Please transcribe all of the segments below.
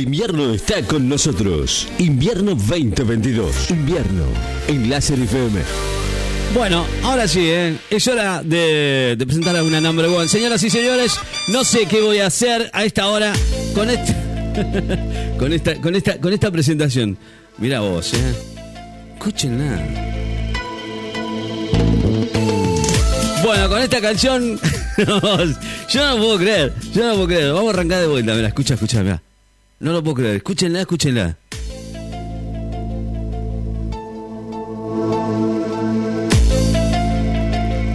Invierno está con nosotros. Invierno 2022. Invierno en Láser FM. Bueno, ahora sí, ¿eh? es hora de, presentar a una number one. Señoras y señores, no sé qué voy a hacer a esta hora con este, con esta, con esta, con esta presentación. Mira vos, ¿eh? Escúchenla. Bueno, con esta canción, yo no puedo creer, yo no puedo creer. Vamos a arrancar de vuelta, mira, escucha, escucha, mira. No lo puedo creer, escúchenla, escúchenla.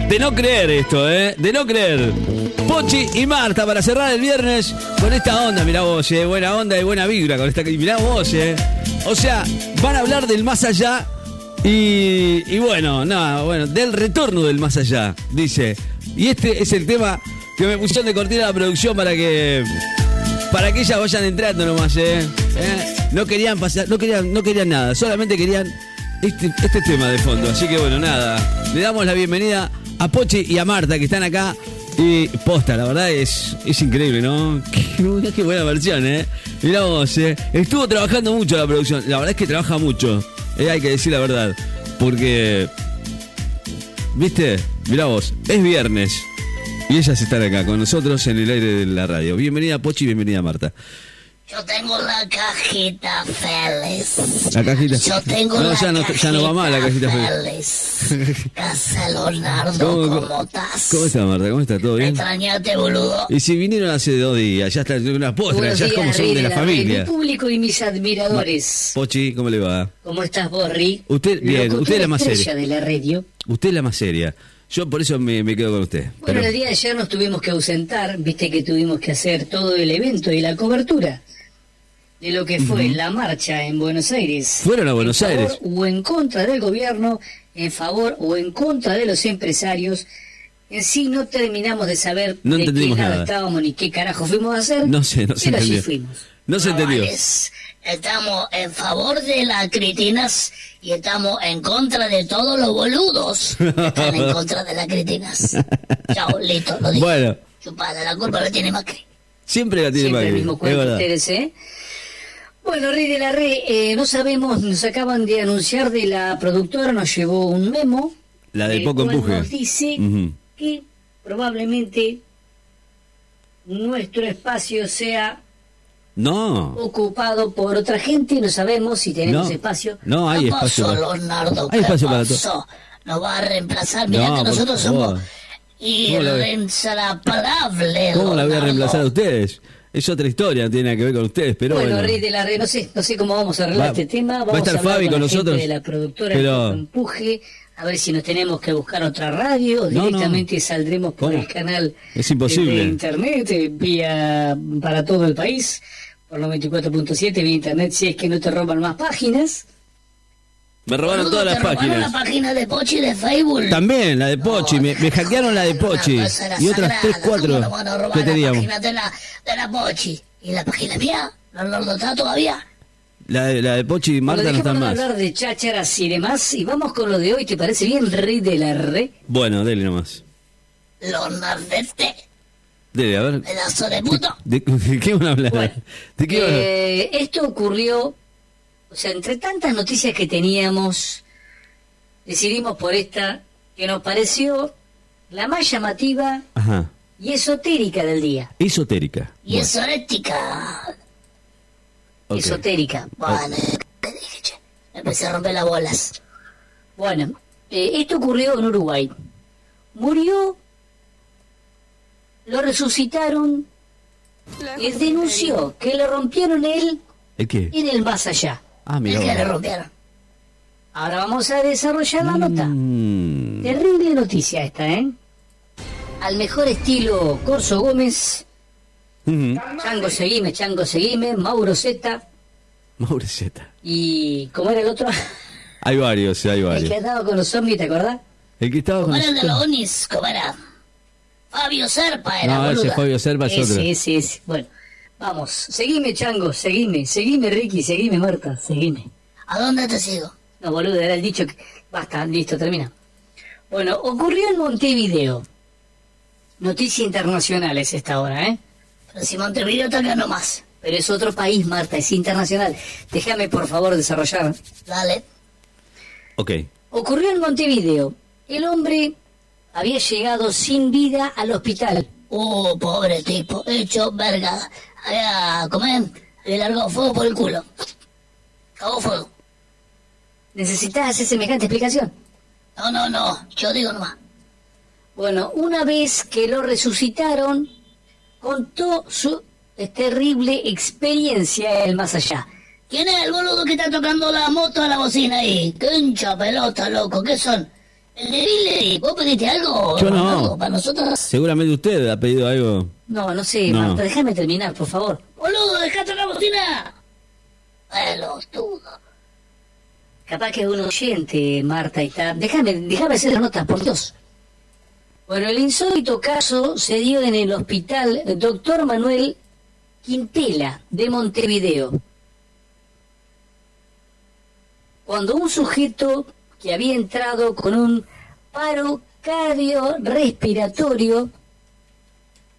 De no creer esto, ¿eh? De no creer. Pochi y Marta para cerrar el viernes con esta onda, mirá vos, ¿eh? Buena onda y buena vibra con esta... Mirá vos, ¿eh? O sea, van a hablar del más allá y, y bueno, nada, bueno, del retorno del más allá, dice. Y este es el tema que me pusieron de cortina la producción para que... Para que ellas vayan entrando nomás, ¿eh? ¿Eh? No querían pasar, no querían, no querían nada, solamente querían este, este tema de fondo. Así que bueno, nada. Le damos la bienvenida a Pochi y a Marta que están acá. Y posta, la verdad es, es increíble, ¿no? Qué, buena versión, ¿eh? Mirá vos, ¿eh? Estuvo trabajando mucho la producción. La verdad es que trabaja mucho. Eh, hay que decir la verdad. Porque. ¿Viste? Mirá vos, es viernes. Y ellas están acá con nosotros en el aire de la radio. Bienvenida Pochi, bienvenida Marta. Yo tengo la cajita feliz. La cajita. Yo tengo No, la ya no- cajita ya no va mal la cajita feliz. Casa Leonardo, ¿Cómo, ¿cómo, estás? ¿Cómo está Marta? ¿Cómo está? ¿Todo ¿Me bien? extrañaste, boludo? Y si vinieron hace dos días, ya están una postra, Buenos ya es como son de la familia. mi público y mis admiradores. Pochi, ¿cómo le va? ¿Cómo estás, Borri? Usted, bien, usted es la más seria. de la radio. Usted es la más seria. Yo por eso me, me quedo con usted. Bueno, Pero- el día de ayer nos tuvimos que ausentar, viste que tuvimos que hacer todo el evento y la cobertura de lo que fue la marcha en Buenos Aires. Fueron a Buenos En favor Aires. O en contra del gobierno, en favor o en contra de los empresarios. En sí no terminamos de saber No de qué nada. estábamos ni qué carajo fuimos a hacer. no sé, no se pero allí entendió. fuimos. No se entendió. Estamos en favor de las critinas y estamos en contra de todos los boludos que están en contra de las critinas. Chao, listo, lo dije. Bueno, Chupada, la culpa la tiene Macri. siempre la tiene Siempre el Macri, mismo es cuento ustedes, ¿eh? Bueno, Rey de la Re, eh, no sabemos, nos acaban de anunciar de la productora, nos llevó un memo. La de el poco empuje. Nos dice que probablemente nuestro espacio sea No, ocupado por otra gente, no sabemos si tenemos No. espacio. no hay ¿Qué espacio. para- Leonardo? Hay ¿Qué espacio para todo. Nos va a reemplazar. Mira No, que nosotros somos ¿Cómo la ve? irreemplazables. ¿Cómo la voy a reemplazar a ustedes? Es otra historia, no tiene nada que ver con ustedes, pero bueno, bueno. Rey de la Re, no sé, no sé cómo vamos a arreglar Va- este tema. va a Vamos estar Fabi con nosotros, de la productora pero- Empuje, a ver si nos tenemos que buscar otra radio No, no. directamente saldremos por el canal Es imposible. de internet, eh, vía para todo el país, por 94.7 vía internet, si es que no te roban más páginas. Me robaron todas las ¿te robaron páginas. la página de Pochi de Facebook? También, la de Pochi, me, me hackearon la de Pochi. Y otras tres, cuatro que teníamos. La página de la, de la Pochi. ¿Y la página mía? ¿Leonardo está todavía? La de, la de Pochi y Marta no Bueno, están más. hablar de chácharas y demás, y vamos con lo de hoy, ¿te parece bien, Rey de la Re? Bueno, dele nomás. Leonardete, Dele, a ver. pedazo de puto. ¿De, de qué van a hablar? Bueno, ¿De qué van a hablar? eh, esto ocurrió, o sea, entre tantas noticias que teníamos, decidimos por esta que nos pareció la más llamativa Ajá. y esotérica del día. Esotérica. Y Bueno, eso Esotérica. Bueno, ¿qué dije, che? Me empecé a romper las bolas. Bueno, eh, esto ocurrió en Uruguay. Murió, lo resucitaron y denunció que le rompieron él ¿El qué? en el más allá. Ah, mira. que le rompieron. Ahora vamos a desarrollar la nota. Mm, Terrible noticia esta, ¿eh? Al mejor estilo Corso Gómez, Chango Seguime, Chango Seguime, Mauro Zeta Maureceta. y... ¿Cómo era el otro? Hay varios, hay el que varios. andaba con los zombies, ¿te acordás? El que estaba con ¿Cómo era el de los. Onis? ¿Cómo era? Fabio Serpa era, No, ese boluda. Fabio Serva es otro. Ese, ese, ese. Bueno, vamos. Seguime, Chango, seguime. Seguime, Ricky, seguime, Marta, seguime. ¿A dónde te sigo? No, boludo, era el dicho que... Basta, listo, termina. Bueno, ocurrió en Montevideo. Noticia internacional es esta hora, ¿eh? Pero si Montevideo está acá nomás. pero es otro país, Marta, es internacional. Déjame, por favor, desarrollar. Dale. Ok. Ocurrió en Montevideo. El hombre había llegado sin vida al hospital. Uh, pobre tipo, hecho verga. Había, comer, le largó fuego por el culo. Cagó fuego. ¿Necesitas hacer semejante explicación? No, no, no, yo digo nomás. Bueno, una vez que lo resucitaron, contó su terrible experiencia en el más allá. ¿Quién es el boludo que está tocando la moto a la bocina ahí? ¡Qué hincha pelota, loco! ¿Qué son? ¿El de Billy? ¿Vos pediste algo? Yo no. ¿Algo para nosotros? Seguramente usted ha pedido algo. No, no sé, No. Marta, déjame terminar, por favor. ¡Boludo, dejate la bocina! Pelotudo. Capaz que es un oyente, Marta, y está... Déjame, déjame hacer la nota, por Dios. Bueno, el insólito caso se dio en el hospital Doctor Manuel Quintela de Montevideo. Cuando un sujeto que había entrado con un paro cardiorrespiratorio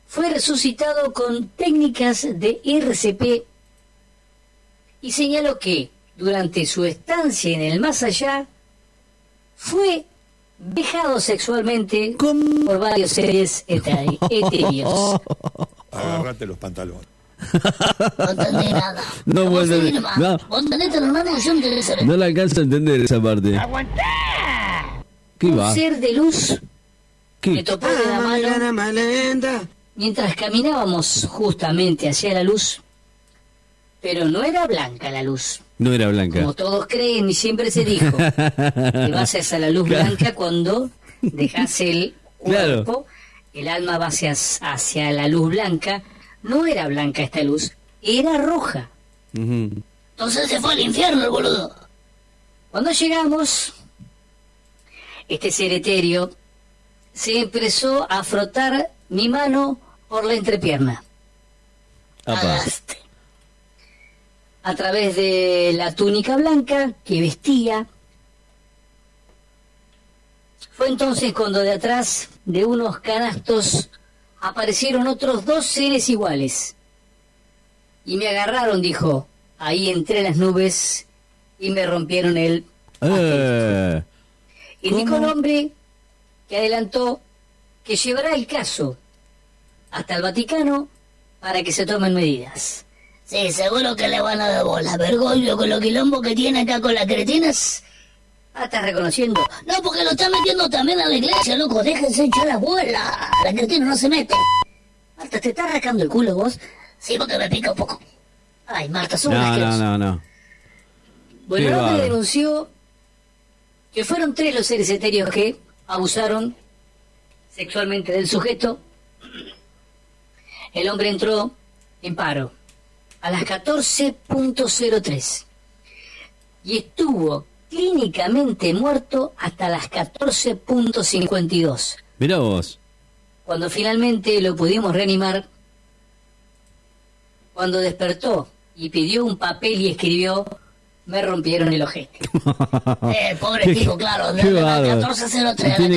fue resucitado con técnicas de RCP y señaló que durante su estancia en el más allá fue dejado sexualmente por varios seres etéreos. Agarrate los pantalones. No entendí nada. No, no. Vos yo entendí, ¿sabes? No la alcanzo a entender esa parte. ¿Qué Un va? ser de luz me ¿Qué? topó de la mano mientras caminábamos justamente hacia la luz, pero no era blanca la luz. No era blanca. Como todos creen y siempre se dijo, que vas hacia la luz blanca cuando dejas el Claro. cuerpo, el alma va hacia, hacia la luz blanca. No era blanca esta luz, era roja. Entonces se fue al infierno el boludo. Cuando llegamos, este ser etéreo se empezó a frotar mi mano por la entrepierna. A través de la túnica blanca que vestía. Fue entonces cuando de atrás de unos canastos aparecieron otros dos seres iguales. Y me agarraron, dijo, ahí entre las nubes y me rompieron el... Eh, Indicó el hombre que adelantó que llevará el caso hasta el Vaticano para que se tomen medidas. Sí, seguro que le van a dar bola. Vergollo con los quilombos que tiene acá con las cretinas. Ah, ¿estás reconociendo? No, porque lo está metiendo también a la iglesia, loco. Déjense echar la bola. La cretina no se mete. Marta, ¿te estás rascando el culo vos? Sí, porque me pica un poco. Ay, Marta, son no, no, no, no. Bueno, Qué el hombre bárbaro. denunció que fueron tres los seres etéreos que abusaron sexualmente del sujeto. El hombre entró en paro a las 14.03 y estuvo clínicamente muerto hasta las 14.52. Mirá vos. Cuando finalmente lo pudimos reanimar, cuando despertó y pidió un papel y escribió, me rompieron el ojete. Eh, pobre tipo, claro. Desde las bárbaro. 14.03 a las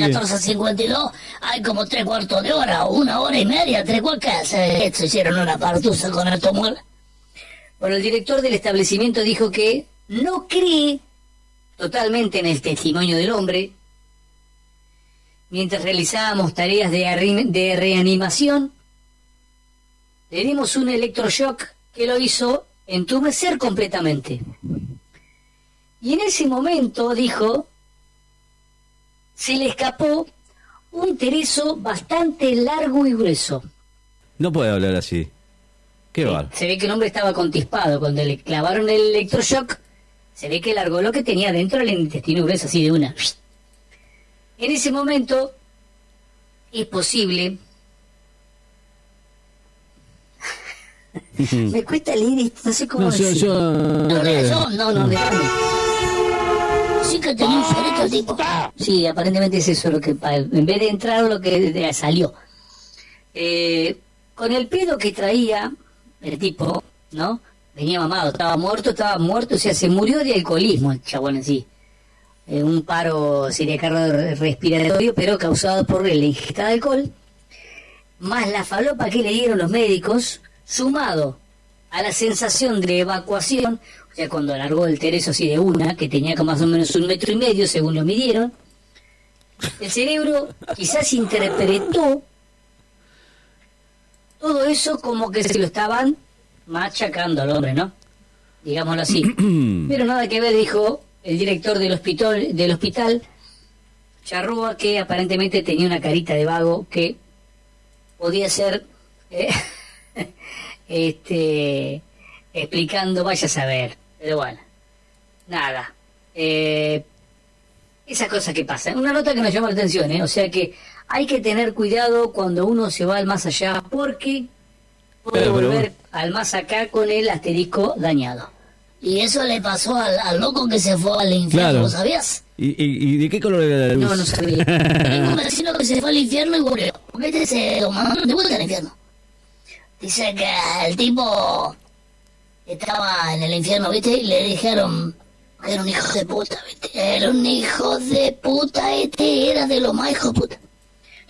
14.52 hay como tres cuartos de hora, una hora y media, tres cuartos. Se, se hicieron una partusa con esto muela. Bueno, el director del establecimiento dijo que no cree totalmente en el testimonio del hombre. Mientras realizábamos tareas de, reanimación, le un electroshock que lo hizo entumecer completamente. Y en ese momento, dijo, se le escapó un tereso bastante largo y grueso. No puede hablar así. Qué. Se ve que el hombre estaba contispado. Cuando le clavaron el electroshock, se ve que largó lo que tenía dentro del intestino grueso, así de una. En ese momento, es posible. Me cuesta leer esto, no sé cómo No, yo, decir. yo. ¿Lo lees yo? No, no, déjame. Sí que tenía un cerebro el tipo. Sí, aparentemente es eso lo que en vez de entrar lo que salió. Eh, con el pedo que traía el tipo, ¿no? Venía mamado, estaba muerto, estaba muerto, o sea, se murió de alcoholismo el chabón en sí. Eh, un paro sería respiratorio, pero causado por la ingesta de alcohol, más la falopa que le dieron los médicos, sumado a la sensación de evacuación, o sea, cuando largó el Tereso así de una, que tenía como más o menos un metro y medio según lo midieron, el cerebro quizás interpretó todo eso como que se lo estaban machacando al hombre, ¿no? Digámoslo así. Pero nada que ver, dijo el director del hospital, del hospital Charrúa, que aparentemente tenía una carita de vago que podía ser eh, este explicando, vaya a saber, pero bueno, nada. Eh, esas cosas que pasan. Una nota que nos llama la atención, ¿eh? o sea que hay que tener cuidado cuando uno se va al más allá porque puede Pero, pero- volver al más acá con el asterisco dañado. Y eso le pasó al, al loco que se fue al infierno, Claro. ¿lo sabías? ¿Y, y, y de qué color era la luz? No, no sabía. Tengo un vecino que se fue al infierno y murió. Porque este se lo mandaron de vuelta al infierno. Dice que el tipo estaba en el infierno, ¿viste? Y le dijeron que era un hijo de puta, ¿viste? Era un hijo de puta, este era de lo más hijo de puta.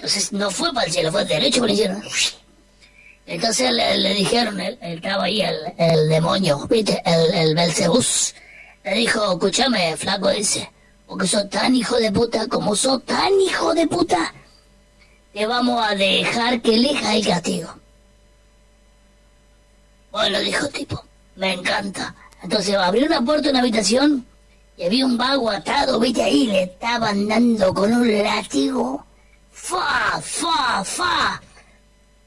Entonces no fue para el cielo, fue derecho para el infierno. Entonces le, le dijeron, él, estaba ahí el, demonio, ¿viste? El, el Belcebús. Le dijo, escúchame, flaco, dice, porque sos tan hijo de puta, como sos tan hijo de puta, te vamos a dejar que elija el castigo. Bueno, dijo el tipo, me encanta. Entonces abrió una puerta de una habitación y había un vago atado, viste ahí, le estaban dando con un látigo. ¡Fa, fa, fa!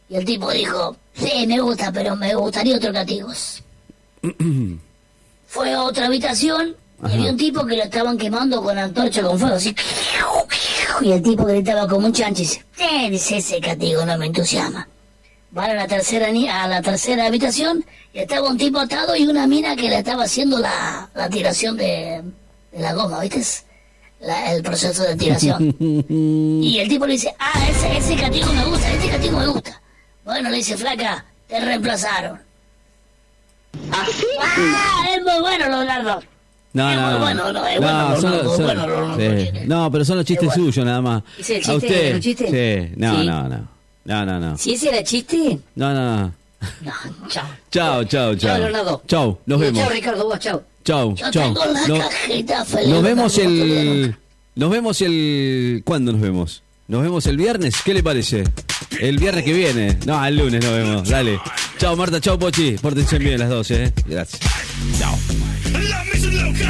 Y el tipo dijo, sí, me gusta, pero me gustaría otro castigos. Fue a otra habitación y había un tipo que lo estaban quemando con antorcha con fuego, así. Y el tipo gritaba como un chancho y dice, ese castigo no me entusiasma. Van a la tercera ni- a la tercera habitación y estaba un tipo atado y una mina que le estaba haciendo la, la tiración de, de la goma, ¿viste? La- el proceso de tiración. y el tipo le dice, ah, ese, ese castigo me gusta, este castigo me gusta. Bueno, le dice, flaca, te reemplazaron. ¿Así? Ah, es muy bueno, Leonardo. No, Es no, muy no. bueno, no, es No, bueno, tiene. No, pero son los chistes bueno. suyos nada más. ¿Ese el ¿A chiste usted? Sí, no, Sí. no, no. No, no, no. Si ese era chiste, No, no, no. no, chao. Chao, chao, Chao, chao. Leonardo. Chao, nos vemos. Chao, Ricardo, vos, chao. Chao, Yo chao. tengo la No- cajita feliz. Nos vemos el. Nos vemos el. ¿Cuándo nos vemos? ¿Nos vemos el viernes? ¿Qué le parece? El viernes que viene. No, el lunes nos vemos. Dale. Chao, Marta. Chao, Pochi. Pórtense bien las dos, ¿eh? Gracias. Chao. La mission loca.